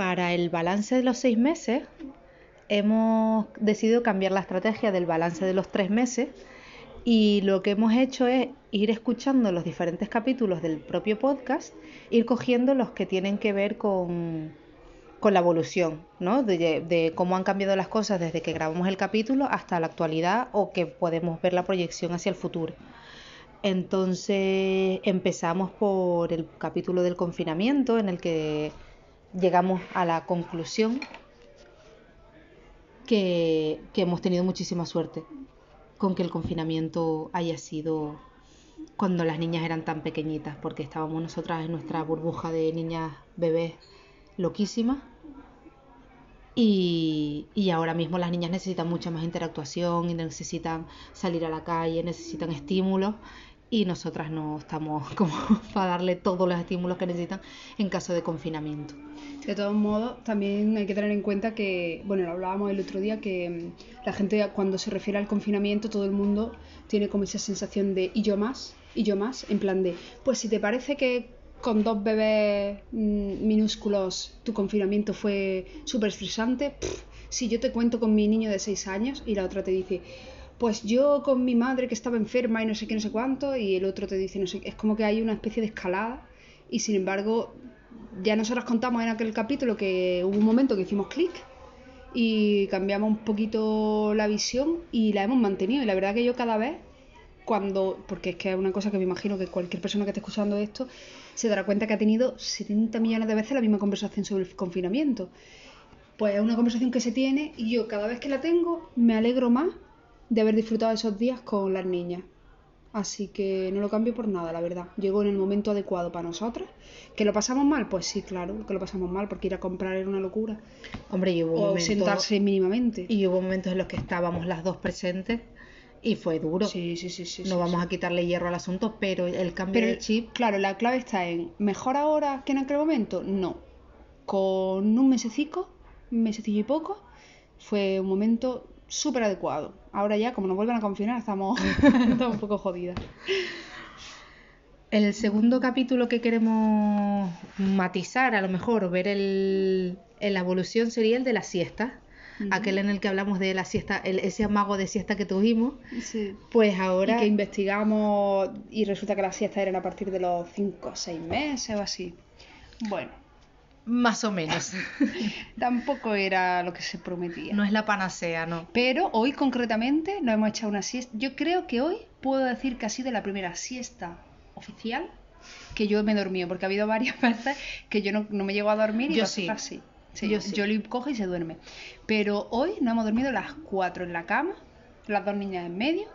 para el balance de los seis meses hemos decidido cambiar la estrategia del balance de los tres meses y lo que hemos hecho es ir escuchando los diferentes capítulos del propio podcast, ir cogiendo los que tienen que ver con, con la evolución, ¿no? De, de, cómo han cambiado las cosas desde que grabamos el capítulo hasta la actualidad o que podemos ver la proyección hacia el futuro. Entonces empezamos por el capítulo del confinamiento en el que llegamos a la conclusión que, hemos tenido muchísima suerte con que el confinamiento haya sido cuando las niñas eran tan pequeñitas, porque estábamos nosotras en nuestra burbuja de niñas bebés loquísimas. Y, y, ahora mismo las niñas necesitan mucha más interactuación y necesitan salir a la calle, necesitan estímulos y nosotras no estamos como para darle todos los estímulos que necesitan en caso de confinamiento. De todos modos, también hay que tener en cuenta que, bueno, lo hablábamos el otro día, que mm, la gente cuando se refiere al confinamiento, todo el mundo tiene como esa sensación de y yo más, y yo más, en plan de, pues si te parece que con dos bebés mm, minúsculos tu confinamiento fue súper estresante, si yo te cuento con mi niño de seis años y la otra te dice, pues yo con mi madre que estaba enferma y no sé qué, no sé cuánto, y el otro te dice, no sé, es como que hay una especie de escalada y sin embargo ya nosotros contamos en aquel capítulo que hubo un momento que hicimos clic y cambiamos un poquito la visión y la hemos mantenido y la verdad que yo cada vez cuando, porque es que es una cosa que me imagino que cualquier persona que esté escuchando esto se dará cuenta que ha tenido 70 millones de veces la misma conversación sobre el confinamiento. Pues es una conversación que se tiene y yo cada vez que la tengo me alegro más de haber disfrutado esos días con las niñas. Así que no lo cambio por nada, la verdad. Llegó en el momento adecuado para nosotras. ¿Que lo pasamos mal? Pues sí, claro, que lo pasamos mal, porque ir a comprar era una locura. Hombre, y hubo o momentos, sentarse mínimamente. Y hubo momentos en los que estábamos las dos presentes y fue duro. Sí, sí, sí, sí. no sí, vamos sí. a quitarle hierro al asunto, pero el cambio Pero, de chip... claro, la clave está en ¿mejor ahora que en aquel momento? No. Con un mesecico, un mesecillo y poco, fue un momento súper adecuado. Ahora ya, como nos vuelven a confinar, estamos, estamos un poco jodidas. El segundo capítulo que queremos matizar, a lo mejor, ver el, en la evolución sería el de la siesta. Aquel en el que hablamos de la siesta, el, ese amago de siesta que tuvimos. Sí. Pues Y ahora, que investigamos y resulta que las siestas eran a partir de los 5 o 6 meses o así. Bueno, más o menos. tampoco era lo que se prometía. no es la panacea, no. Pero hoy concretamente nos hemos echado una siesta. Yo creo que hoy puedo decir que ha sido la primera siesta oficial que yo me he dormido, porque ha habido varias veces que yo no, no me llego a dormir y Yo sí. sí. Sí, Yo sí. Jolie coge y se duerme. Pero hoy no hemos dormido las cuatro en la cama, las dos niñas en medio.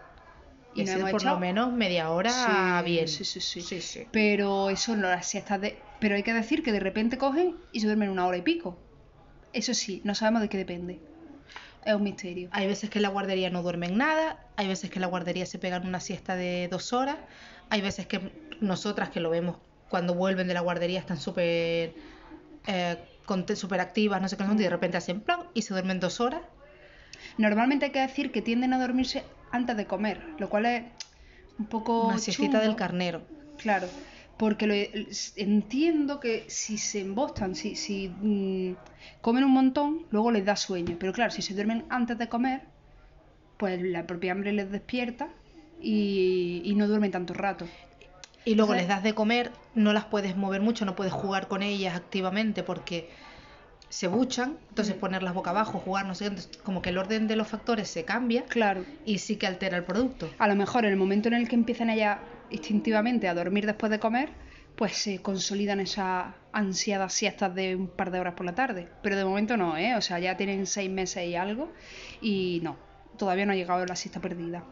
Y sido hemos por echado lo menos media hora bien. sí, sí, sí. sí, sí. Pero eso no las siestas de. Pero hay que decir que de repente cogen y se duermen una hora y pico. Eso sí, no sabemos de qué depende. Es un misterio. Hay veces que en la guardería no duermen nada, hay veces que en la guardería se pegan una siesta de dos horas, hay veces que nosotras que lo vemos cuando vuelven de la guardería están súper eh, súper activas, no sé qué, y de repente hacen plan y se duermen dos horas. Normalmente hay que decir que tienden a dormirse antes de comer, lo cual es un poco. Una siestita del carnero. Claro, porque lo- entiendo que si se embostan, si, si mm, comen un montón, luego les da sueño. Pero claro, si se duermen antes de comer, pues la propia hambre les despierta y, y no duermen tanto rato. Y luego Entonces- les das de comer, no las puedes mover mucho, no puedes jugar con ellas activamente porque se buchan, entonces ponerlas boca abajo, jugar, no sé, entonces como que el orden de los factores se cambia Claro. y sí que altera el producto. A lo mejor en el momento en el que empiezan ellas instintivamente a dormir después de comer, pues se consolidan esas ansiadas siestas de un par de horas por la tarde. Pero de momento no, ¿eh? O sea, ya tienen seis meses y algo y no, todavía no ha llegado la siesta perdida.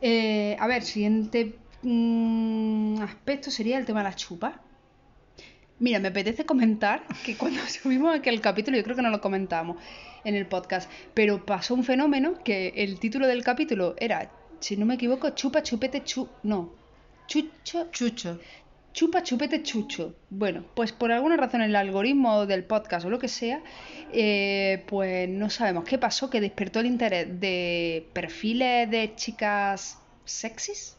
Eh, a ver, siguiente mm, aspecto sería el tema de las chupas. Mira, me apetece comentar que cuando subimos aquel capítulo, yo creo que no lo comentamos en el podcast, pero pasó un fenómeno que el título del capítulo era, si no me equivoco, chupa, chupete, chu... No, chucho, Chucho. chupa, chupete, chucho. Bueno, pues por alguna razón el algoritmo del podcast o lo que sea, eh, pues no sabemos qué pasó, que despertó el interés de perfiles de chicas sexys.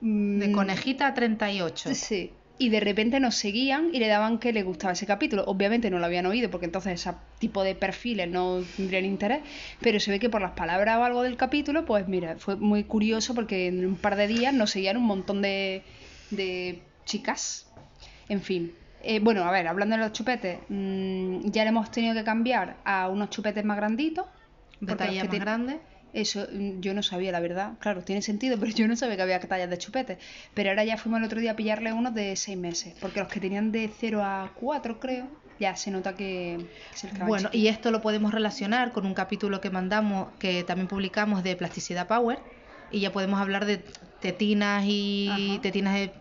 De Mm, conejita a 38. Sí. Y de repente nos seguían y le daban que le gustaba ese capítulo. Obviamente no lo habían oído porque entonces ese tipo de perfiles no tendrían interés, pero se ve que por las palabras o algo del capítulo, pues mira, fue muy curioso porque en un par de días nos seguían un montón de, de chicas. En fin. Eh, bueno, a ver, hablando de los chupetes, mm, ya le hemos tenido que cambiar a unos chupetes más granditos. De porque talla más te- grande. Eso mm, yo no sabía, la verdad. Claro, tiene sentido, pero yo no sabía que había tallas de chupetes. Pero ahora ya fuimos el otro día a pillarle unos de 6 meses. Porque los que tenían de 0 a 4, creo, ya se nota que, se les Bueno, y esto lo podemos relacionar con un capítulo que mandamos, que también publicamos de Plasticidad Power, y ya podemos hablar de tetinas y Ajá. tetinas de-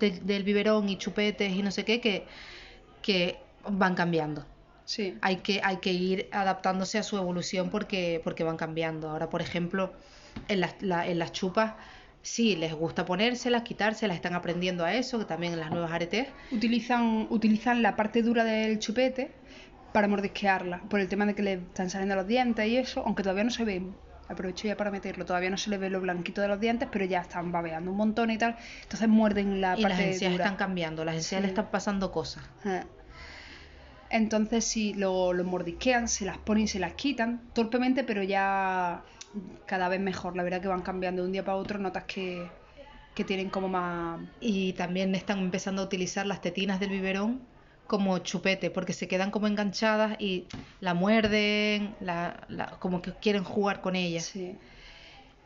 de- del biberón y chupetes y no sé qué, que, que van cambiando. Sí. Hay que, hay que ir adaptándose a su evolución porque, porque van cambiando. Ahora, por ejemplo, en las, la- en las chupas, sí, les gusta ponérselas, quitárselas, están aprendiendo a eso, que también en las nuevas aretes. Utilizan, utilizan la parte dura del chupete para mordisquearla. Por el tema de que le están saliendo los dientes y eso, aunque todavía no se ven. Aprovecho ya para meterlo. Todavía no se le ve lo blanquito de los dientes, pero ya están babeando un montón y tal. Entonces muerden la y las encías dura. están cambiando, las encías Sí. le están pasando cosas. Ah. Entonces si lo, lo mordisquean, se las ponen y se las quitan torpemente, pero ya cada vez mejor. La verdad que van cambiando de un día para otro, notas que, que tienen como más... Y también están empezando a utilizar las tetinas del biberón como chupete, porque se quedan como enganchadas y la muerden, la, la- como que quieren jugar con ellas. Sí,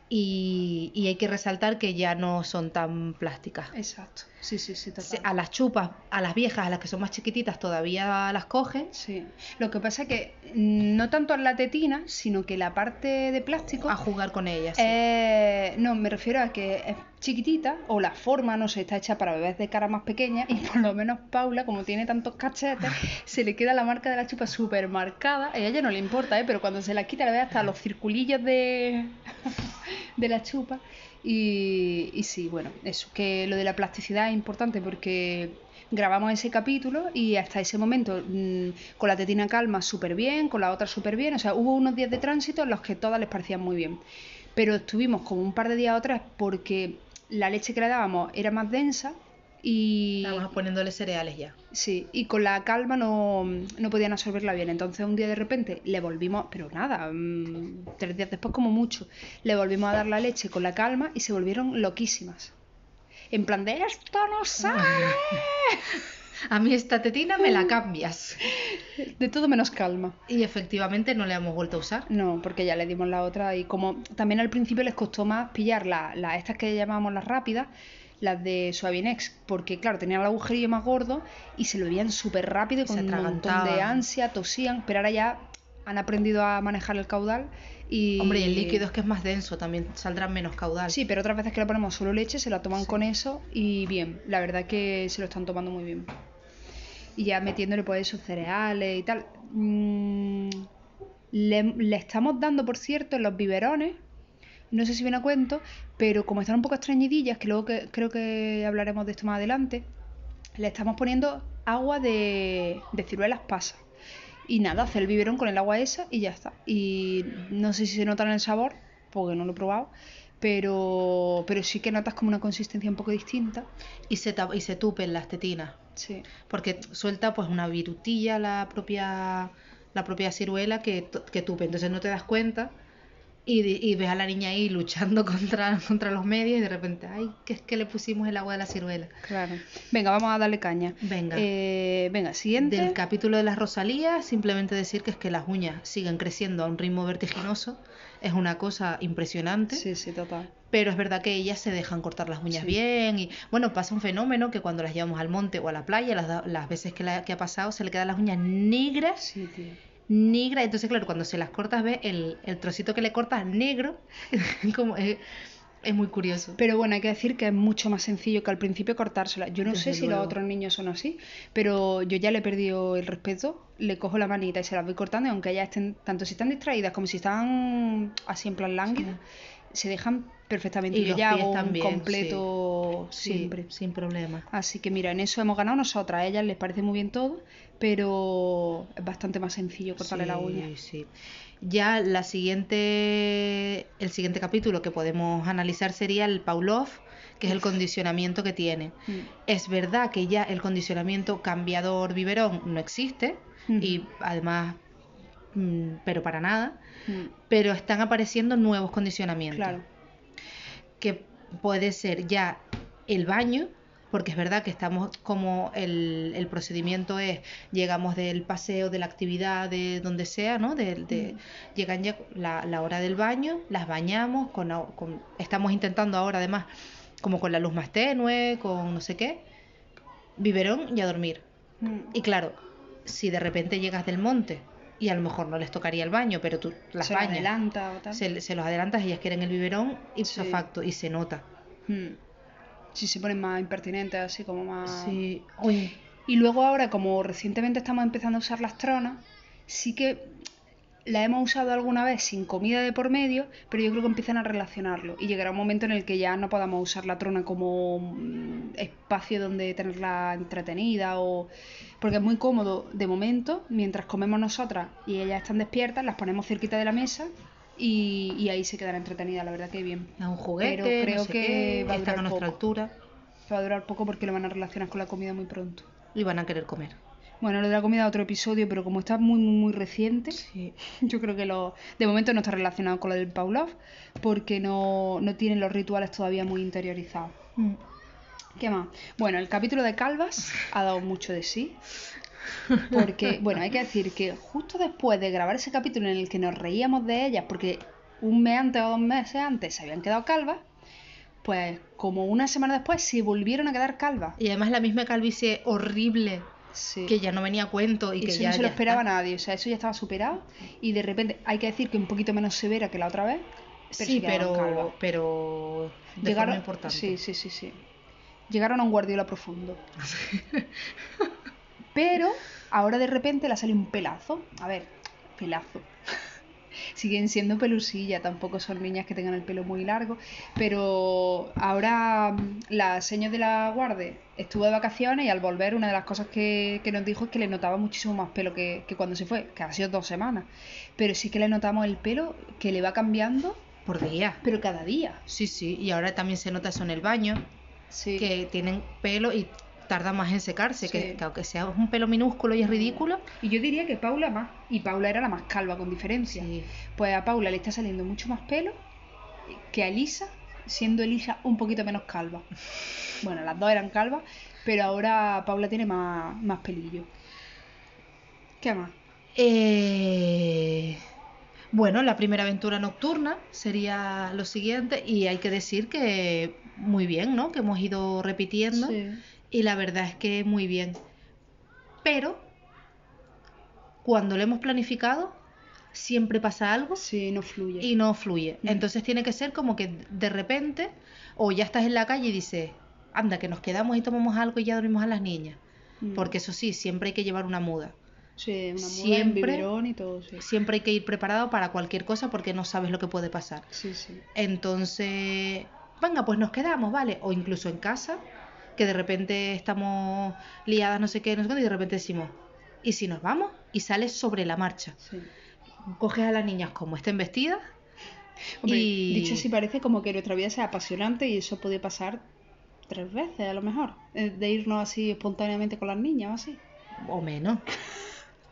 Y, y hay que resaltar que ya no son tan plásticas. exacto. Sí, sí, sí, total. A las chupas, a las viejas, a las que son más chiquititas, todavía las cogen. Sí. Lo que pasa es que mm, no tanto en la tetina, sino que la parte de plástico... a jugar con ellas. sí. Eh, no, me refiero a que es chiquitita o la forma, no sé, está hecha para bebés de cara más pequeña y por lo menos Paula, como tiene tantos cachetes, se le queda la marca de la chupa súper marcada. A ella no le importa, ¿eh? pero cuando se la quita le ve hasta los circulillos de, de la chupa. Y, y sí, bueno, eso, que lo de la plasticidad es importante porque grabamos ese capítulo y hasta ese momento mm, con la tetina calma súper bien, con la otra súper bien, o sea, hubo unos días de tránsito en los que todas les parecían muy bien, pero estuvimos como un par de días o tres porque la leche que le dábamos era más densa y, Estábamos poniéndole cereales ya. sí, y con la calma no, no podían absorberla bien, entonces un día de repente le volvimos, pero nada, mm, tres días después como mucho, le volvimos a dar la leche con la calma y se volvieron loquísimas. En plan de esto no sale. A mí esta tetina me la cambias. De todo menos calma. Y efectivamente no la hemos vuelto a usar. No, porque ya le dimos la otra y como también al principio les costó más pillar la- la- estas que llamamos las rápidas, las de Suavinex, porque claro, tenían el agujerillo más gordo y se lo veían súper rápido con un montón de ansia, tosían, pero ahora ya han aprendido a manejar el caudal y... Hombre, y el líquido es que es más denso, también saldrá menos caudal. Sí, pero otras veces que le ponemos solo leche se la toman Sí. con eso y bien, la verdad que se lo están tomando muy bien. Y ya metiéndole pues esos cereales y tal. Mm, le, le estamos dando, por cierto, en los biberones, no sé si viene a cuento, pero como están un poco extrañidillas, que luego que, creo que hablaremos de esto más adelante, le estamos poniendo agua de, de ciruelas pasas. Y nada, hacer el biberón con el agua esa y ya está. Y no sé si se nota en el sabor, porque no lo he probado, pero, pero sí que notas como una consistencia un poco distinta. Y se, y se tupen las tetinas. Sí. Porque suelta pues una virutilla la propia, la propia ciruela que, que tupe. Entonces no te das cuenta y, y ves a la niña ahí luchando contra, contra los medios y de repente, ay, que es que le pusimos el agua de la ciruela. Claro. Venga, vamos a darle caña. Venga. Eh, venga, siguiente. Del capítulo de las Rosalías, simplemente decir que es que las uñas siguen creciendo a un ritmo vertiginoso. Es una cosa impresionante. Sí, sí, total. Pero es verdad que ellas se dejan cortar las uñas Sí. bien y bueno, pasa un fenómeno que cuando las llevamos al monte o a la playa, las, las veces que, la- que ha pasado, se le quedan las uñas negras, Sí, tío. Negras. Entonces, claro, cuando se las cortas, ves el, el trocito que le cortas negro, como es, es muy curioso. Pero bueno, hay que decir que es mucho más sencillo que al principio cortársela. Yo no Desde sé si los otros niños son así, pero yo ya le he perdido el respeto. Le cojo la manita y se las voy cortando, y aunque ellas estén, tanto si están distraídas como si están así en plan lánguidas, se dejan perfectamente. Y Yo los ya pies hago un también, completo Sí, siempre. sin problema. Así que mira, en eso hemos ganado nosotras. A ellas les parece muy bien todo, pero es bastante más sencillo cortarle la uña. Sí, sí. Ya la siguiente, el siguiente capítulo que podemos analizar sería el Pavlov, que es el condicionamiento que tiene. Mm. Es verdad que ya el condicionamiento cambiador biberón no existe y además, pero para nada, Mm, pero están apareciendo nuevos condicionamientos. Claro. que puede ser ya el baño, porque es verdad que estamos como el, el procedimiento es, llegamos del paseo, de la actividad, de donde sea, ¿no? De, de- Llegan ya la, la hora del baño, las bañamos, con, con- estamos intentando ahora además como con la luz más tenue, con no sé qué, biberón y a dormir. Mm, Y claro, si de repente llegas del monte y a lo mejor no les tocaría el baño, pero tú las se bañas, adelanta o tal. se, se los adelantas, ellas quieren el biberón ipso Sí. facto y se nota. Mm. Si se ponen más impertinentes, así como más... Sí, Y luego ahora, como recientemente estamos empezando a usar las tronas, sí que la hemos usado alguna vez sin comida de por medio, pero yo creo que empiezan a relacionarlo. Y llegará un momento en el que ya no podamos usar la trona como mm, espacio donde tenerla entretenida o... Porque es muy cómodo de momento, mientras comemos nosotras y ellas están despiertas, las ponemos cerquita de la mesa y, y ahí se quedan entretenidas, la verdad que bien. es un juguete, Pero no creo sé que qué, va a están a durar nuestra poco. altura Va a durar poco porque lo van a relacionar con la comida muy pronto. y van a querer comer. Bueno, lo de la comida otro episodio, pero como está muy, muy, muy reciente, Sí. yo creo que lo, de momento no está relacionado con lo del Pavlov, porque no, no tienen los rituales todavía muy interiorizados. Mm. ¿Qué más? Bueno, el capítulo de Calvas ha dado mucho de sí. Porque, bueno, hay que decir que justo después de grabar ese capítulo en el que nos reíamos de ellas, porque un mes antes o dos meses antes se habían quedado calvas, pues como una semana después se volvieron a quedar calvas. Y además la misma calvicie horrible Sí. que ya no venía a cuento y que ya no se lo ya esperaba está. nadie, o sea, eso ya estaba superado y de repente hay que decir que un poquito menos severa que la otra vez, pero sí, quedaron pero, calvas. pero de Llegaron, forma importante. sí, sí, sí, sí. Llegaron a un guardiola profundo. pero ahora de repente le sale un pelazo. A ver, pelazo. Siguen siendo pelusilla, tampoco son niñas que tengan el pelo muy largo, pero ahora mm, la señora de la guardia estuvo de vacaciones y al volver una de las cosas que, que nos dijo es que le notaba muchísimo más pelo que, que cuando se fue, que ha sido dos semanas, pero sí que le notamos el pelo que le va cambiando, Por día. pero cada día. Sí, sí. Y ahora también se nota eso en el baño, Sí. que tienen pelo y tarda más en secarse, Sí. que, que aunque sea un pelo minúsculo y es ridículo. Y yo diría que Paula más, y Paula era la más calva con diferencia. Sí. Pues a Paula le está saliendo mucho más pelo que a Elisa, siendo Elisa un poquito menos calva. Bueno, las dos eran calvas, pero ahora Paula tiene más, más pelillo. ¿Qué más? Eh, Bueno, la primera aventura nocturna sería lo siguiente y hay que decir que muy bien, ¿no? Que hemos ido repitiendo Sí. Y la verdad es que muy bien. Pero cuando lo hemos planificado, siempre pasa algo Sí, no fluye. y no fluye. Mm. Entonces tiene que ser como que de repente, o ya estás en la calle y dices, anda, que nos quedamos y tomamos algo y ya dormimos a las niñas. Mm. Porque eso sí, siempre hay que llevar una muda. Sí, una muda, siempre- y todo, sí. Siempre hay que ir preparado para cualquier cosa porque no sabes lo que puede pasar. Sí, sí. Entonces, venga, pues nos quedamos, ¿vale? O incluso en casa, que de repente estamos liadas, no sé qué, no sé qué, y de repente decimos, ¿y si nos vamos? Y sales sobre la marcha. sí. Coges a las niñas como estén vestidas Hombre, y... dicho así parece como que nuestra vida sea apasionante y eso puede pasar tres veces a lo mejor. eh, De irnos así espontáneamente con las niñas o así. O menos.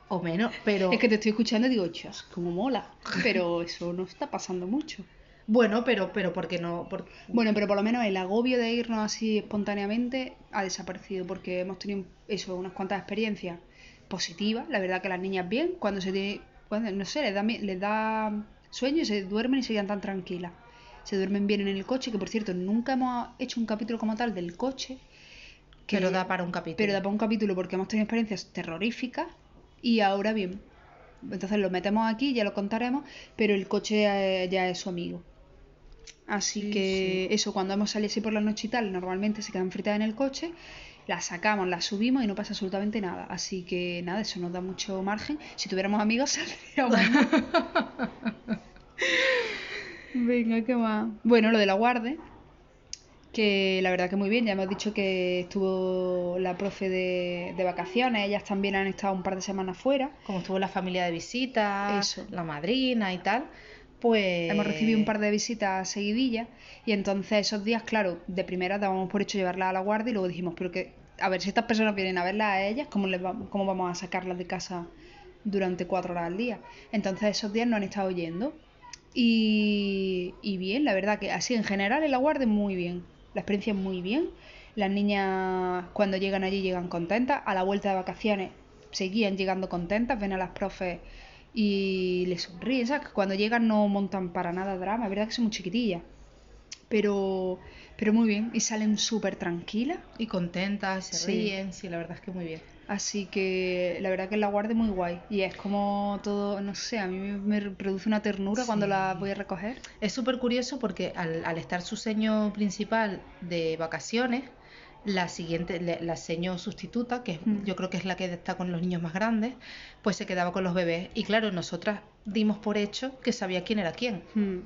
O menos, pero... Es que te estoy escuchando y digo, chas, como mola. Pero eso no está pasando mucho. Bueno, pero, pero porque no... por- Bueno, pero por lo menos el agobio de irnos así espontáneamente ha desaparecido porque hemos tenido eso, unas cuantas experiencias positivas. La verdad que las niñas bien, cuando se tiene, cuando, no sé, les da, les da sueño y se duermen y se quedan tan tranquilas. Se duermen bien en el coche, que por cierto, nunca hemos hecho un capítulo como tal del coche. que- Pero da para un capítulo. Pero da para un capítulo porque hemos tenido experiencias terroríficas y ahora bien. Entonces lo metemos aquí, ya lo contaremos, pero el coche eh, ya es su amigo. Así Sí, que eso, cuando hemos salido así por la noche y tal, normalmente se quedan fritas en el coche, las sacamos, las subimos y no pasa absolutamente nada. Así que nada, eso nos da mucho margen. Si tuviéramos amigos, saldríamos. Venga, ¿qué más? Bueno, lo de la guarde, que la verdad que muy bien, ya hemos dicho que estuvo la profe de, de vacaciones, ellas también han estado un par de semanas fuera. Como estuvo la familia de visita, Eso. la madrina y tal, pues... Hemos recibido un par de visitas seguidillas y entonces esos días, claro, de primera dábamos por hecho llevarla a la guardia y luego dijimos, pero que, a ver, si estas personas vienen a verla a ellas, ¿cómo, les va- cómo vamos a sacarlas de casa durante cuatro horas al día? Entonces esos días nos han estado yendo y, y bien, la verdad que así en general en la guardia muy bien, la experiencia es muy bien. Las niñas cuando llegan allí llegan contentas, a la vuelta de vacaciones seguían llegando contentas, ven a las profes y les sonríen, ¿sabes? Que Cuando llegan no montan para nada drama, es verdad que son muy chiquitillas, pero, pero muy bien y salen súper tranquilas. Y contentas, se Sí. ríen, sí, la verdad es que muy bien. Así que la verdad que la guardia muy guay. Y es como todo, no sé, a mí me, produce una ternura cuando la voy a recoger. Es súper curioso porque al, al estar su seño principal de vacaciones, la siguiente, la seño sustituta, que Mm. yo creo que es la que está con los niños más grandes, pues se quedaba con los bebés. Y claro, nosotras dimos por hecho que sabía quién era quién. Mm.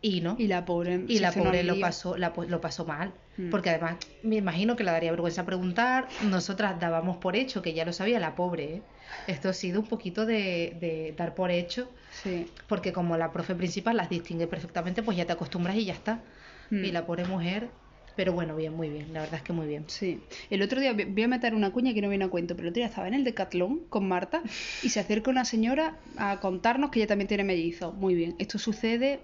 Y no. Y la pobre. Y la pobre lo pasó, la, po- lo pasó mal. Mm. Porque además me imagino que le daría vergüenza preguntar. Nosotras dábamos por hecho que ya lo sabía la pobre. ¿eh? Esto ha sido un poquito de, de dar por hecho. Sí. Porque como la profe principal las distingue perfectamente, pues ya te acostumbras y ya está. Mm. Y la pobre mujer, pero bueno, bien, muy bien. La verdad es que muy bien. Sí. El otro día, voy a meter una cuña que no viene a cuento, pero el otro día estaba en el Decatlón con Marta y se acerca una señora a contarnos que ella también tiene mellizos. Muy bien. Esto sucede,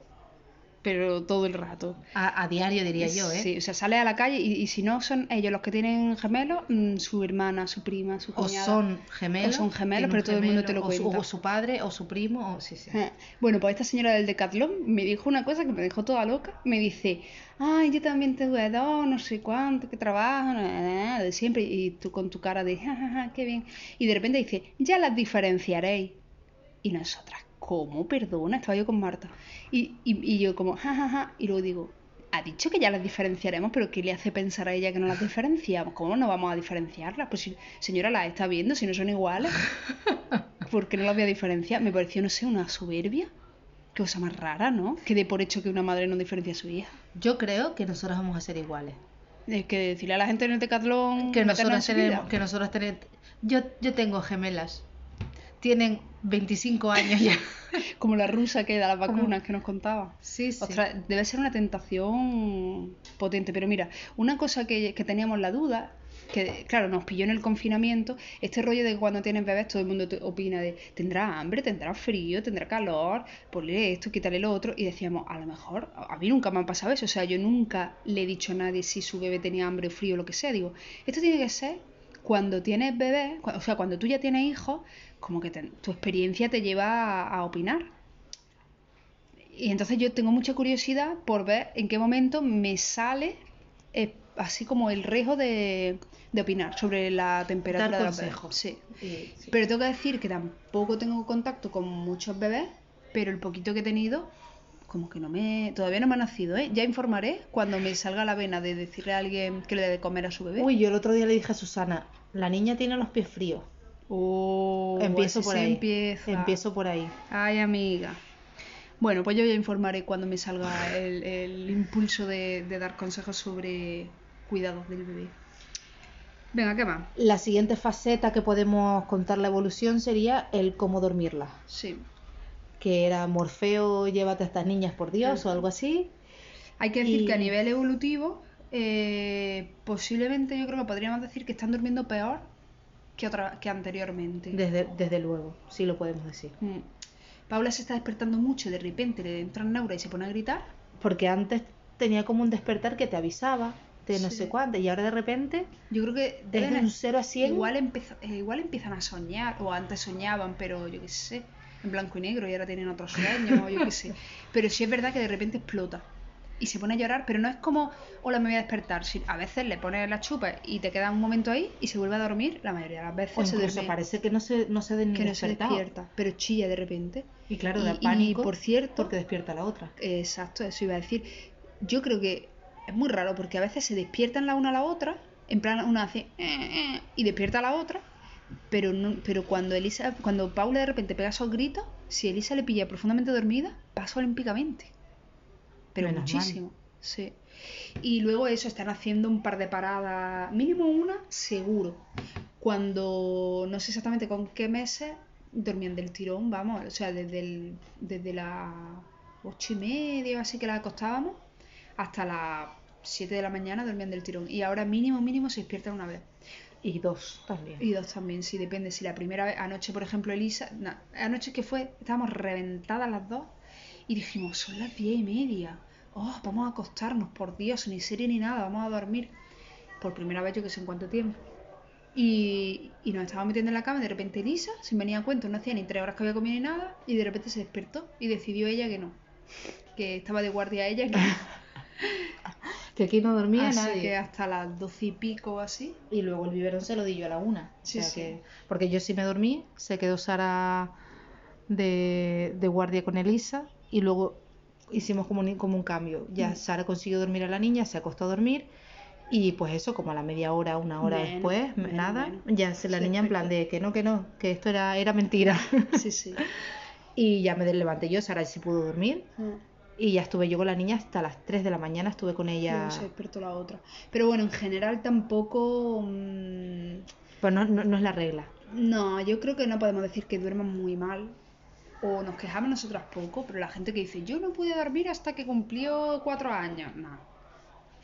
pero todo el rato. A, a diario diría yo, ¿eh? Sí, o sea, sale a la calle y, y si no son ellos los que tienen gemelos, mm, su hermana, su prima, su O cuñada. son gemelos. O son gemelos, pero todo el mundo te lo o su-. O su padre, o su primo, o sí, sí. Eh, Bueno, pues esta señora del Decathlon me dijo una cosa que me dejó toda loca. Me dice, ay, yo también tuve dos, no sé cuánto, que trabajo, na, na, na", de siempre. Y tú con tu cara de, ja, ja, ja, qué bien. Y de repente dice, ya las diferenciaréis. Y nosotras, ¿cómo? Perdona, estaba yo con Marta. Y, y, y yo como, ja, ja, ja. Y luego digo, ha dicho que ya las diferenciaremos, pero ¿qué le hace pensar a ella que no las diferenciamos? ¿Cómo no vamos a diferenciarlas? Pues si, señora, las está viendo, si no son iguales. ¿Por qué no las voy a diferenciar? Me pareció, no sé, una soberbia. Qué cosa más rara, ¿no? Que dé por hecho que una madre no diferencia a su hija. Yo creo que nosotros vamos a ser iguales. Es que decirle a la gente en el decatlón Que su tenemos, que nosotros tenemos. Yo, yo tengo gemelas. Tienen 25 años ya. Como la rusa que da las vacunas que nos contaba. Sí, sí. Ostras, debe ser una tentación potente. Pero mira, una cosa que, que teníamos la duda, que claro, nos pilló en el confinamiento, este rollo de que cuando tienes bebés todo el mundo te opina de tendrá hambre, tendrá frío, tendrá calor, ponle esto, quítale lo otro. Y decíamos, a lo mejor, a mí nunca me ha pasado eso. O sea, yo nunca le he dicho a nadie si su bebé tenía hambre o frío o lo que sea. Digo, esto tiene que ser cuando tienes bebés, cu- o sea, cuando tú ya tienes hijos, como que te- tu experiencia te lleva a, a opinar. Y entonces yo tengo mucha curiosidad por ver en qué momento me sale eh, así como el riesgo de, de opinar sobre la temperatura Dar de los bebés. consejos. Sí. Sí, sí. Pero tengo que decir que tampoco tengo contacto con muchos bebés, pero el poquito que he tenido, como que no me. Todavía no me ha nacido, ¿eh? Ya informaré cuando me salga la vena de decirle a alguien que le dé de comer a su bebé. Uy, yo el otro día le dije a Susana, la niña tiene los pies fríos. Oh, Empiezo por ahí. empieza. Empiezo por ahí. Ay, amiga. Bueno, pues yo ya informaré cuando me salga el, el impulso de, de dar consejos sobre cuidados del bebé. Venga, ¿qué más? La siguiente faceta que podemos contar la evolución sería el cómo dormirla. Sí. Que era Morfeo, llévate a estas niñas por Dios o algo así. Hay que decir Y- que a nivel evolutivo, eh, posiblemente yo creo que podríamos decir que están durmiendo peor que, otra, que anteriormente. Desde, desde luego, sí lo podemos decir. Mm. Paula se está despertando mucho y de repente le entra Naura y se pone a gritar. Porque antes tenía como un despertar que te avisaba de no Sí. sé cuánto y ahora de repente Yo creo que desde un 0 a 100 Igual, empeza- eh, igual empiezan a soñar, o antes soñaban, pero yo qué sé, en blanco y negro y ahora tienen otros sueños, yo qué sé. Pero sí es verdad que de repente explota y se pone a llorar, pero no es como, hola, me voy a despertar. si- a veces le pones la chupa y te queda un momento ahí y se vuelve a dormir, la mayoría de las veces o se duerme, parece que no se, no se que no se despierta, pero chilla de repente. Y claro, Y- da y, pánico por cierto, porque despierta a la otra. Exacto, eso iba a decir. Yo creo que es muy raro porque a veces se despiertan la una a la otra, en plan una hace "Eh, eh", y despierta a la otra, pero no, pero cuando Elisa, cuando Paula de repente pega esos gritos, si Elisa le pilla profundamente dormida, pasa olímpicamente. Pero Menos mal. muchísimo. Sí. Y luego eso, están haciendo un par de paradas, mínimo una, seguro. Cuando no sé exactamente con qué meses dormían del tirón, vamos, o sea, desde, el- desde las ocho y media, así que la acostábamos, hasta las 7 de la mañana dormían del tirón. Y ahora mínimo, mínimo se despiertan una vez. Y dos también. Y dos también, sí, depende. Si la primera vez, anoche, por ejemplo, Elisa, anoche que fue, estábamos reventadas las dos y dijimos, son las diez y media. Oh, vamos a acostarnos, por Dios, ni serie ni nada, vamos a dormir. Por primera vez, yo que sé en cuánto tiempo. Y, y nos estábamos metiendo en la cama y de repente Elisa, sin venir a cuento, no hacía ni tres horas que había comido ni nada, y de repente se despertó y decidió ella que no. Que estaba de guardia ella, que. Que aquí no dormía Así nadie. que hasta las doce y pico así. Y luego el biberón se lo di yo a la una. Sí, O sea sí. que- porque yo sí me dormí, se quedó Sara de, de guardia con Elisa y luego hicimos como un, como un cambio. Ya Mm. Sara consiguió dormir a la niña, se acostó a dormir y pues eso, como a la media hora, una hora después, nada, ya se la niña en plan de que no, que no, que esto era, era mentira. Sí, sí. y ya me levanté yo, Sara sí pudo dormir Ah. y ya estuve yo con la niña hasta las 3 de la mañana, estuve con ella. Luego se despertó la otra. Pero bueno, en general tampoco. mm, Pues no, no, no es la regla. no, yo creo que no podemos decir que duerman muy mal. O nos quejamos nosotras poco, pero la gente que dice, yo no pude dormir hasta que cumplió cuatro años. No.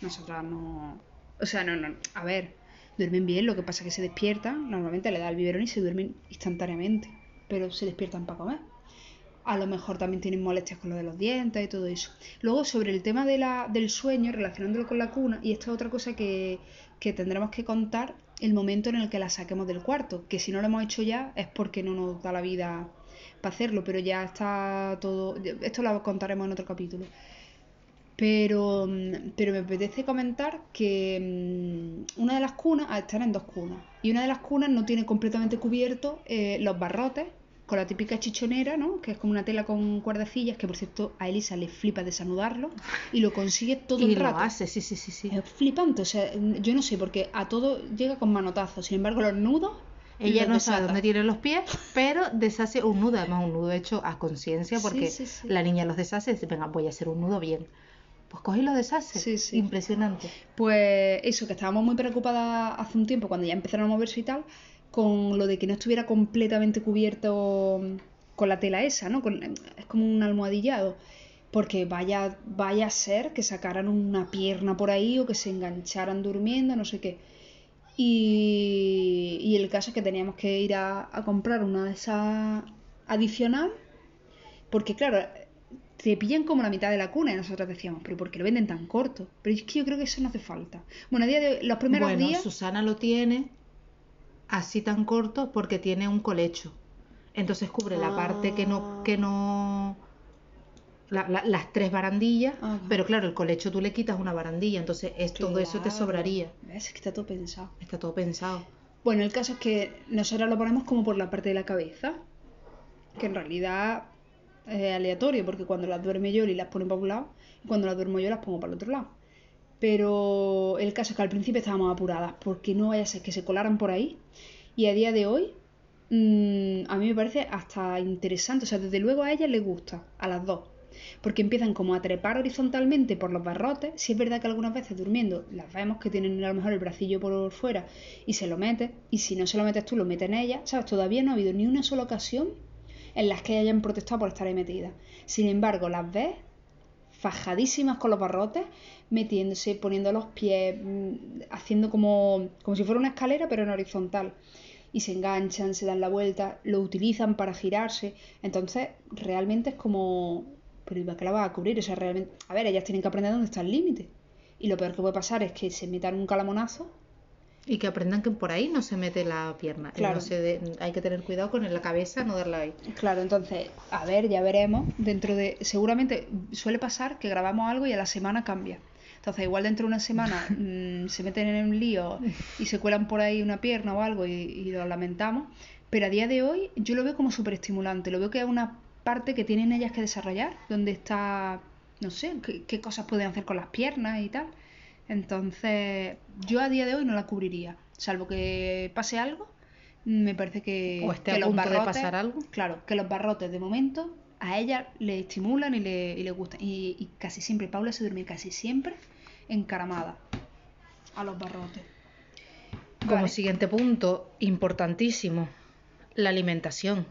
Nosotras no. O sea, no, no. A ver, duermen bien, lo que pasa es que se despiertan. Normalmente le da el biberón y se duermen instantáneamente. Pero se despiertan para comer. A lo mejor también tienen molestias con lo de los dientes y todo eso. Luego, sobre el tema de la, del sueño, relacionándolo con la cuna, y esta es otra cosa que, que tendremos que contar, el momento en el que la saquemos del cuarto. Que si no lo hemos hecho ya es porque no nos da la vida para hacerlo, pero ya está todo. Esto lo contaremos en otro capítulo. Pero, mm, pero me apetece comentar que mm, una de las cunas, ah, están en dos cunas, y una de las cunas no tiene completamente cubierto eh, los barrotes con la típica chichonera, ¿no? Que es como una tela con cuerdecillas, que por cierto a Elisa le flipa desanudarlo y lo consigue todo y el lo rato. hace, sí, sí, sí, sí. Es flipante, o sea, yo no sé, porque a todo llega con manotazos, sin embargo los nudos... Ella no sabe dónde tiene los pies, pero deshace un nudo, además un nudo hecho a conciencia, porque sí, sí. la niña los deshace y dice, venga, voy a hacer un nudo bien. Pues coge y lo deshace. Impresionante. Pues eso, que estábamos muy preocupadas hace un tiempo cuando ya empezaron a moverse y tal, con lo de que no estuviera completamente cubierto con la tela esa, ¿no? Con- es como un almohadillado. Porque vaya, vaya a ser que sacaran una pierna por ahí o que se engancharan durmiendo, no sé qué. Y, y el caso es que teníamos que ir a, a comprar una de esas adicional, porque claro, te pillan como la mitad de la cuna y nosotros decíamos, pero ¿por qué lo venden tan corto? Pero es que yo creo que eso no hace falta. Bueno, a día de los primeros bueno, días... Susana lo tiene así tan corto porque tiene un colecho. Entonces cubre la parte que no, que no la- la- las tres barandillas, Ajá. pero claro, el colecho tú le quitas una barandilla, entonces es, todo eso te sobraría. Es que está todo pensado. Está todo pensado. Bueno, el caso es que nosotros lo ponemos como por la parte de la cabeza, que en realidad es aleatorio, porque cuando las duerme Yoli las pone para un lado, y cuando las duermo yo las pongo para el otro lado. Pero el caso es que al principio estábamos apuradas, porque no vaya a ser que se colaran por ahí, y a día de hoy mm, a mí me parece hasta interesante, o sea, desde luego a ellas les gusta, a las dos. Porque empiezan como a trepar horizontalmente por los barrotes. Si es verdad que algunas veces durmiendo las vemos que tienen a lo mejor el bracillo por fuera y se lo mete. Y si no se lo metes tú, lo meten ellas. ¿Sabes? Todavía no ha habido ni una sola ocasión en las que hayan protestado por estar ahí metidas. Sin embargo, las ves fajadísimas con los barrotes, metiéndose, poniendo los pies, mm, haciendo como, como si fuera una escalera, pero en horizontal. Y se enganchan, se dan la vuelta, lo utilizan para girarse. Entonces, realmente es como. Pero ¿y para qué la vas a cubrir? O sea, realmente. A ver, ellas tienen que aprender dónde está el límite. Y lo peor que puede pasar es que se metan un calamonazo. Y que aprendan que por ahí no se mete la pierna. Claro. no se de- hay que tener cuidado con la cabeza, no darla ahí. Claro, entonces, a ver, ya veremos. Dentro de. Seguramente suele pasar que grabamos algo y a la semana cambia. Entonces, igual dentro de una semana mm, se meten en un lío y se cuelan por ahí una pierna o algo y, y lo lamentamos. Pero a día de hoy yo lo veo como súper estimulante. Lo veo que es una parte que tienen ellas que desarrollar, donde está, no sé, qué, qué cosas pueden hacer con las piernas y tal. Entonces, yo a día de hoy no la cubriría. Salvo que pase algo, me parece que, O esté que a los punto de barrotes- pasar algo. Claro, que los barrotes de momento a ella le estimulan y le, y le gustan. Y, y casi siempre, Paula se duerme casi siempre encaramada a los barrotes. Como Vale. siguiente punto, importantísimo, la alimentación.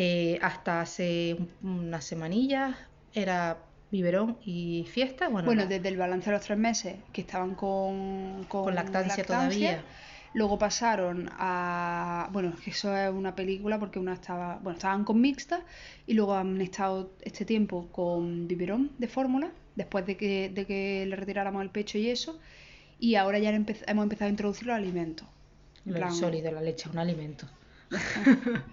Eh, hasta hace un- unas semanillas era biberón y fiesta. Bueno, Bueno, la- desde el balance de los tres meses, que estaban con, Con lactancia todavía. Luego pasaron a. Bueno, es que eso es una película porque una estaba. Bueno, estaban con mixta y luego han estado este tiempo con biberón de fórmula, después de que, de que le retiráramos el pecho y eso. Y ahora ya empe- hemos empezado a introducir los alimentos. En lo plan- sólido, la leche, un alimento.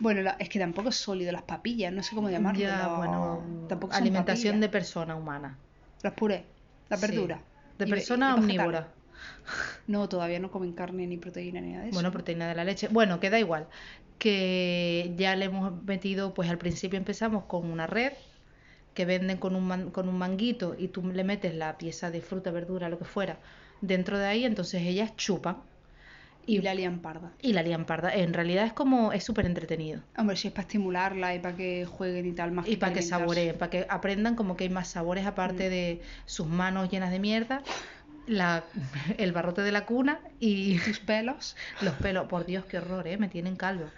Bueno, la- es que tampoco es sólido, las papillas, no sé cómo llamarlo. Ya, los- bueno, tampoco alimentación papillas. de persona humana. Los purés, las Sí. verduras. De y persona y omnívora. No, todavía no comen carne ni proteína ni nada de eso. Bueno, proteína de la leche. Bueno, que da igual. Que ya le hemos metido, pues al principio empezamos con una red que venden con un, man- con un manguito y tú le metes la pieza de fruta, verdura, lo que fuera, dentro de ahí, entonces ellas chupan y la lían parda. y la lían parda. En realidad es como, es súper entretenido. Hombre, si es para estimularla y para que jueguen y tal, más Y para que saboreen, para que aprendan como que hay más sabores aparte Mm. de sus manos llenas de mierda, la, el barrote de la cuna y Tus pelos. los pelos. Por Dios, qué horror, ¿eh? Me tienen calva.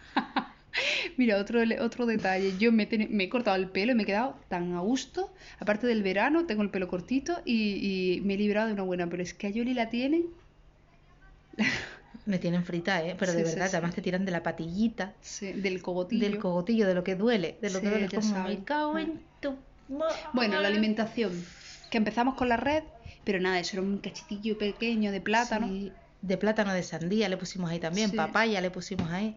Mira, otro, otro detalle. Yo me, me he cortado el pelo y me he quedado tan a gusto. Aparte del verano, tengo el pelo cortito y, y me he librado de una buena. Pero es que a Yoli la tienen. Me tienen frita, ¿eh? Pero de Sí, verdad, sí. además te tiran de la patillita, sí, del cogotillo. del cogotillo, de lo que duele, de lo que duele. como me cago en tu... Bueno, la alimentación. Que empezamos con la red, pero nada, eso era un cachitillo pequeño de plátano. De plátano de sandía le pusimos ahí también, papaya le pusimos ahí.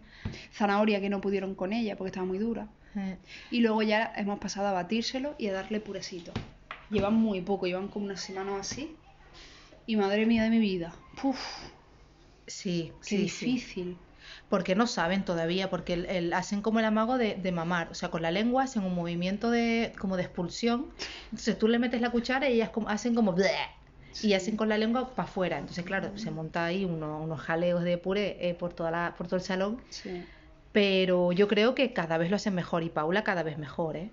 Zanahoria que no pudieron con ella porque estaba muy dura. Eh, Y luego ya hemos pasado a batírselo y a darle purecito. Llevan muy poco, llevan como unas semanas así. Y madre mía de mi vida. Puf, Sí, qué sí, sí. difícil. Porque no saben todavía, porque el, el- hacen como el amago de, de mamar, o sea, con la lengua hacen un movimiento de como de expulsión. Entonces tú le metes la cuchara y ellas como- hacen como "bleh", y hacen con la lengua para afuera. Entonces, claro, se monta ahí uno- unos jaleos de puré eh, por toda la, por todo el salón. Sí. Pero yo creo que cada vez lo hacen mejor y Paula cada vez mejor, ¿eh?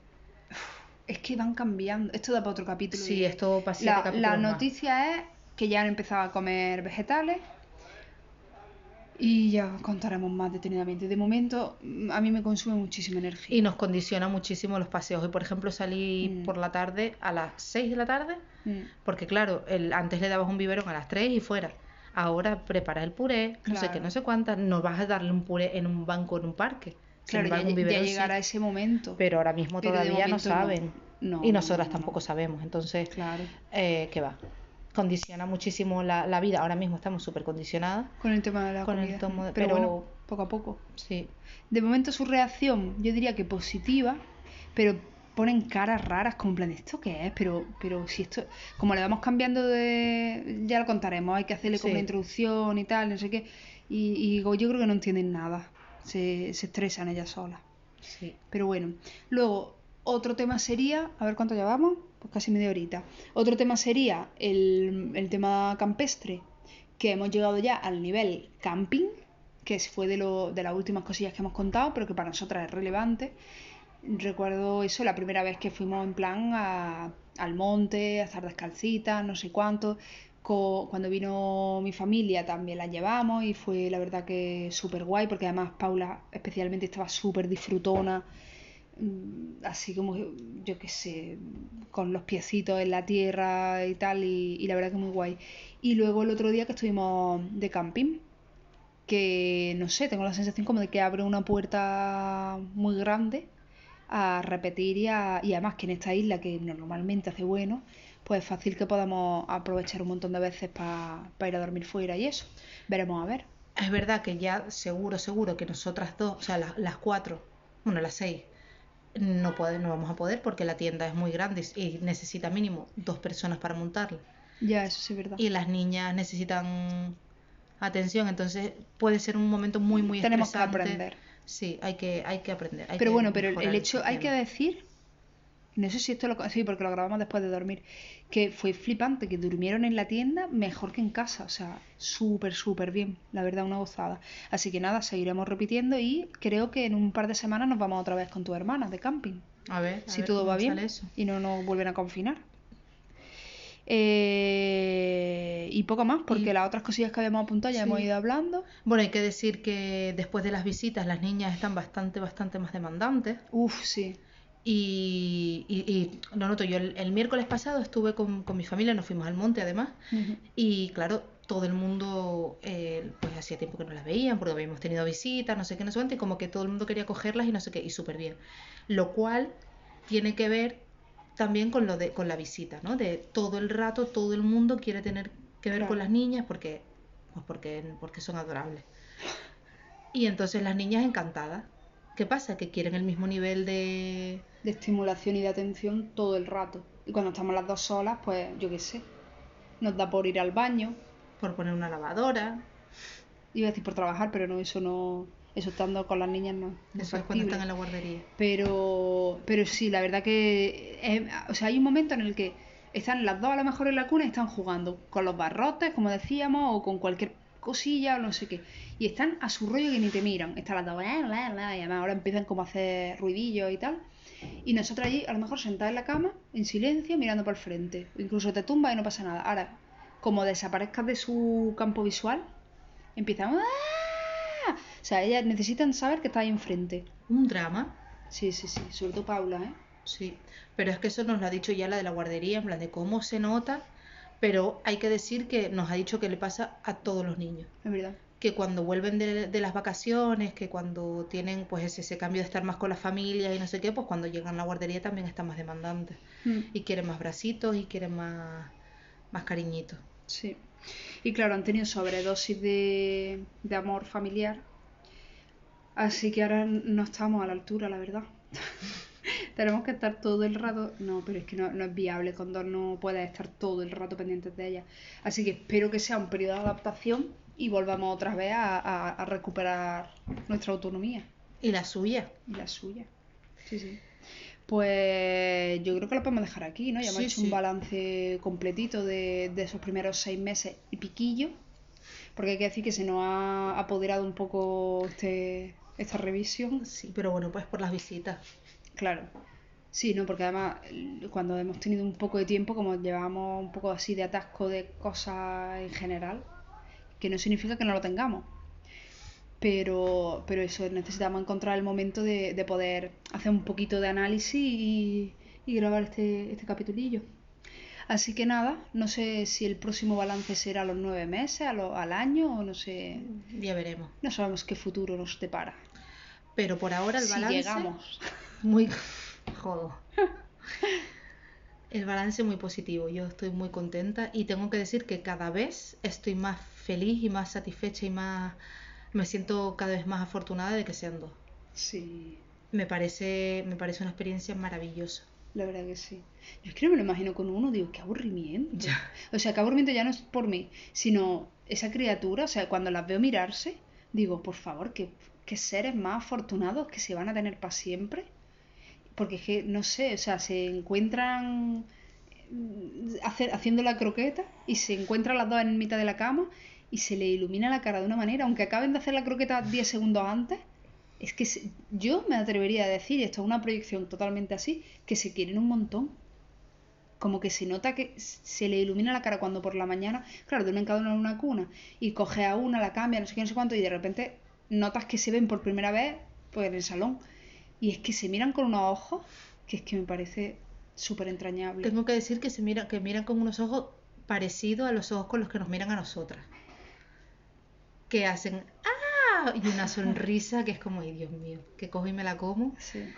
Es que van cambiando. Esto da para otro capítulo. Sí, esto para siete La, capítulos la más. noticia es que ya han empezado a comer vegetales. Y ya os contaremos más detenidamente. De momento, mm, a mí me consume muchísima energía. Y nos condiciona muchísimo los paseos. Y por ejemplo, salí Mm. por la tarde a las 6 de la tarde, Mm. porque claro, el, antes le dabas un biberón a las 3 y fuera. Ahora preparas el puré, no sé qué, no sé cuántas. No vas a darle un puré en un banco en un parque. Claro, ya, embargo, un ya biberón sí. llegará ese momento. Pero ahora mismo Pero todavía no momento no. saben. No, y no, nosotras no, no. tampoco sabemos. Entonces, Claro. eh, ¿qué va? Condiciona muchísimo la, la vida. Ahora mismo estamos súper condicionadas. Con el tema de la Con el tomo de- pero, pero- bueno, poco a poco. Sí. De momento su reacción, yo diría que positiva, pero ponen caras raras como en plan, ¿esto qué es? Pero, pero si esto, como le vamos cambiando de, ya lo contaremos, hay que hacerle como Sí. una introducción y tal, no sé qué, y, y yo creo que no entienden nada, se, se estresan ellas solas. Sí. Pero bueno, luego otro tema sería, a ver cuánto llevamos, pues casi media horita. Otro tema sería el, el tema campestre, que hemos llegado ya al nivel camping, que fue de, lo, de las últimas cosillas que hemos contado, pero que para nosotras es relevante. Recuerdo eso, la primera vez que fuimos en plan a- al monte, a estar descalcitas, no sé cuánto. Cuando vino mi familia también la llevamos y fue la verdad que súper guay, porque además Paula especialmente estaba súper disfrutona, así como yo qué sé, con los piecitos en la tierra y tal, y, y la verdad que muy guay. Y luego el otro día que estuvimos de camping, que no sé, tengo la sensación como de que abre una puerta muy grande a repetir y, a- y además que en esta isla que normalmente hace bueno, pues es fácil que podamos aprovechar un montón de veces para ir a dormir fuera y eso. Veremos a ver. Es verdad que ya seguro, seguro que nosotras dos, o sea, las, las cuatro, bueno, las seis, no, puede- no vamos a poder porque la tienda es muy grande y necesita mínimo dos personas para montarla. Ya, eso sí es verdad. Y las niñas necesitan atención, entonces puede ser un momento muy, muy Tenemos que estresante. aprender. Sí, hay que, hay que aprender. hay Pero que bueno, pero el- hecho, hay que decir, no sé si esto lo... Sí, porque lo grabamos después de dormir. Que fue flipante, que durmieron en la tienda mejor que en casa. O sea, súper, súper bien. La verdad, una gozada. Así que nada, seguiremos repitiendo y creo que en un par de semanas nos vamos otra vez con tu hermana de camping. A ver, a si ver todo va bien eso. y no nos vuelven a confinar. Eh, y poco más, porque Y- las otras cosillas que habíamos apuntado ya Sí. hemos ido hablando. Bueno, hay que decir que después de las visitas las niñas están bastante, bastante más demandantes. Uf, sí. Y, y, y lo noto, yo el, el miércoles pasado estuve con, con mi familia, nos fuimos al monte además, Ujú. y claro, todo el mundo, eh, pues hacía tiempo que no las veían, porque habíamos tenido visitas, no sé qué, no sé cuánto, y como que todo el mundo quería cogerlas y no sé qué, y súper bien. Lo cual tiene que ver también con lo de, con la visita, ¿no? De todo el rato, todo el mundo quiere tener que ver Claro. con las niñas porque, pues porque, porque son adorables. Y entonces las niñas encantadas. ¿Qué pasa? Que quieren el mismo nivel de... De estimulación y de atención todo el rato. Y cuando estamos las dos solas, pues yo qué sé. Nos da por ir al baño. por poner una lavadora. Iba a decir por trabajar, pero no, eso no. Eso estando con las niñas no. no Eso es cuando están en la guardería. Pero, pero sí, la verdad que es- o sea, hay un momento en el que están las dos a lo mejor en la cuna y están jugando con los barrotes, como decíamos, o con cualquier cosilla o no sé qué. Y están a su rollo que ni te miran. Están las dos, "Bla, bla, bla", y además ahora empiezan como a hacer ruidillos y tal. Y nosotros allí, a lo mejor sentadas en la cama, en silencio, mirando para el frente. Incluso te tumbas y no pasa nada. Ahora, como desaparezcas de su campo visual, empiezan... "Ah". O sea, ellas necesitan saber que está ahí enfrente. Un drama. Sí, sí, sí. Sobre todo Paula, ¿eh? Sí, pero es que eso nos lo ha dicho ya la de la guardería, en plan de cómo se nota, pero hay que decir que nos ha dicho que le pasa a todos los niños, Es verdad. que cuando vuelven de, de las vacaciones, que cuando tienen pues ese, ese cambio de estar más con la familia y no sé qué, pues cuando llegan a la guardería también están más demandantes Mm, y quieren más bracitos y quieren más, más cariñitos. Sí. Y claro, han tenido sobredosis de, de amor familiar. Así que ahora no estamos a la altura, la verdad. Tenemos que estar todo el rato. No, pero es que no, no es viable. Condor no puede estar todo el rato pendientes de ella. Así que espero que sea un periodo de adaptación y volvamos otra vez a, a- a recuperar nuestra autonomía Y la suya. y la suya. Sí, sí. Pues yo creo que lo podemos dejar aquí, ¿no? Ya hemos Sí, hecho sí. un balance completito de, de esos primeros seis meses y piquillo. Porque hay que decir que se nos ha apoderado un poco este, esta revisión. Sí, pero bueno, pues por las visitas. Claro. Sí, ¿no? Porque además cuando hemos tenido un poco de tiempo, como llevamos un poco así de atasco de cosas en general, que no significa que no lo tengamos. Pero, pero eso, necesitamos encontrar el momento de, de poder hacer un poquito de análisis y, y grabar este, este capitulillo. Así que nada, no sé si el próximo balance será a los nueve meses, a lo- al año, o no sé. Ya veremos. No sabemos qué futuro nos depara. Pero por ahora el si balance... llegamos. Muy... Jodo. El balance muy positivo, yo estoy muy contenta y tengo que decir que cada vez estoy más feliz y más satisfecha y más... Me siento cada vez más afortunada de que sean dos. Sí. Me parece, me parece una experiencia maravillosa. La verdad que sí. Yo es que no me lo imagino con uno, digo, qué aburrimiento. Ya. O sea, qué aburrimiento ya no es por mí, sino esa criatura, o sea, cuando las veo mirarse, digo, por favor, qué, qué seres más afortunados que se van a tener para siempre. Porque es que, no sé, o sea, se encuentran mm, haciendo la croqueta y se encuentran las dos en mitad de la cama y se le ilumina la cara de una manera, aunque acaben de hacer la croqueta 10 segundos antes, es que se- yo me atrevería a decir, esto es una proyección totalmente así, que se quieren un montón. Como que se nota que se le ilumina la cara cuando por la mañana, claro, duermen cada uno en una cuna y coge a una, la cambia, no sé qué, no sé cuánto, y de repente notas que se ven por primera vez pues en el salón. Y es que se miran con unos ojos que es que me parece súper entrañable. Tengo que decir que se mira, que miran con unos ojos parecidos a los ojos con los que nos miran a nosotras. Que hacen ¡ah! y una sonrisa que es como, ay Dios mío, que cojo y me la como. Sí,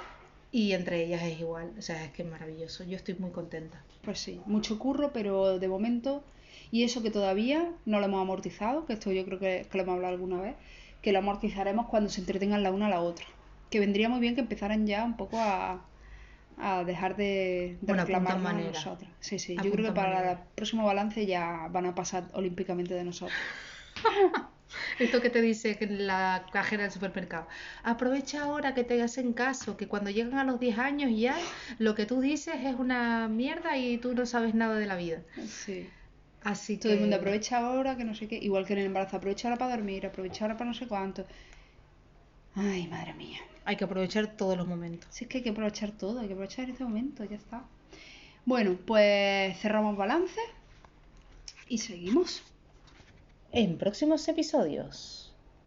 Y entre ellas es igual, o sea, es que es maravilloso. Yo estoy muy contenta. pues sí, mucho curro, pero de momento, y eso que todavía no lo hemos amortizado, que esto yo creo que, que lo hemos hablado alguna vez, que lo amortizaremos cuando se entretengan la una a la otra. Que vendría muy bien que empezaran ya un poco a, a dejar de, de Bueno, reclamarnos a manera. nosotras. Sí, sí, yo creo que para manera. el próximo balance ya van a pasar olímpicamente de nosotros. Esto que te dice que la cajera del supermercado. Aprovecha ahora que te hacen caso, que cuando llegan a los 10 años ya lo que tú dices es una mierda y tú no sabes nada de la vida. Sí. Así Todo el mundo aprovecha ahora, que no sé qué. Igual que en el embarazo, aprovecha ahora para dormir, aprovecha ahora para no sé cuánto. Ay, madre mía. Hay que aprovechar todos los momentos. Si es que hay que aprovechar todo, hay que aprovechar este momento, ya está. Bueno, pues cerramos balance y seguimos. En próximos episodios.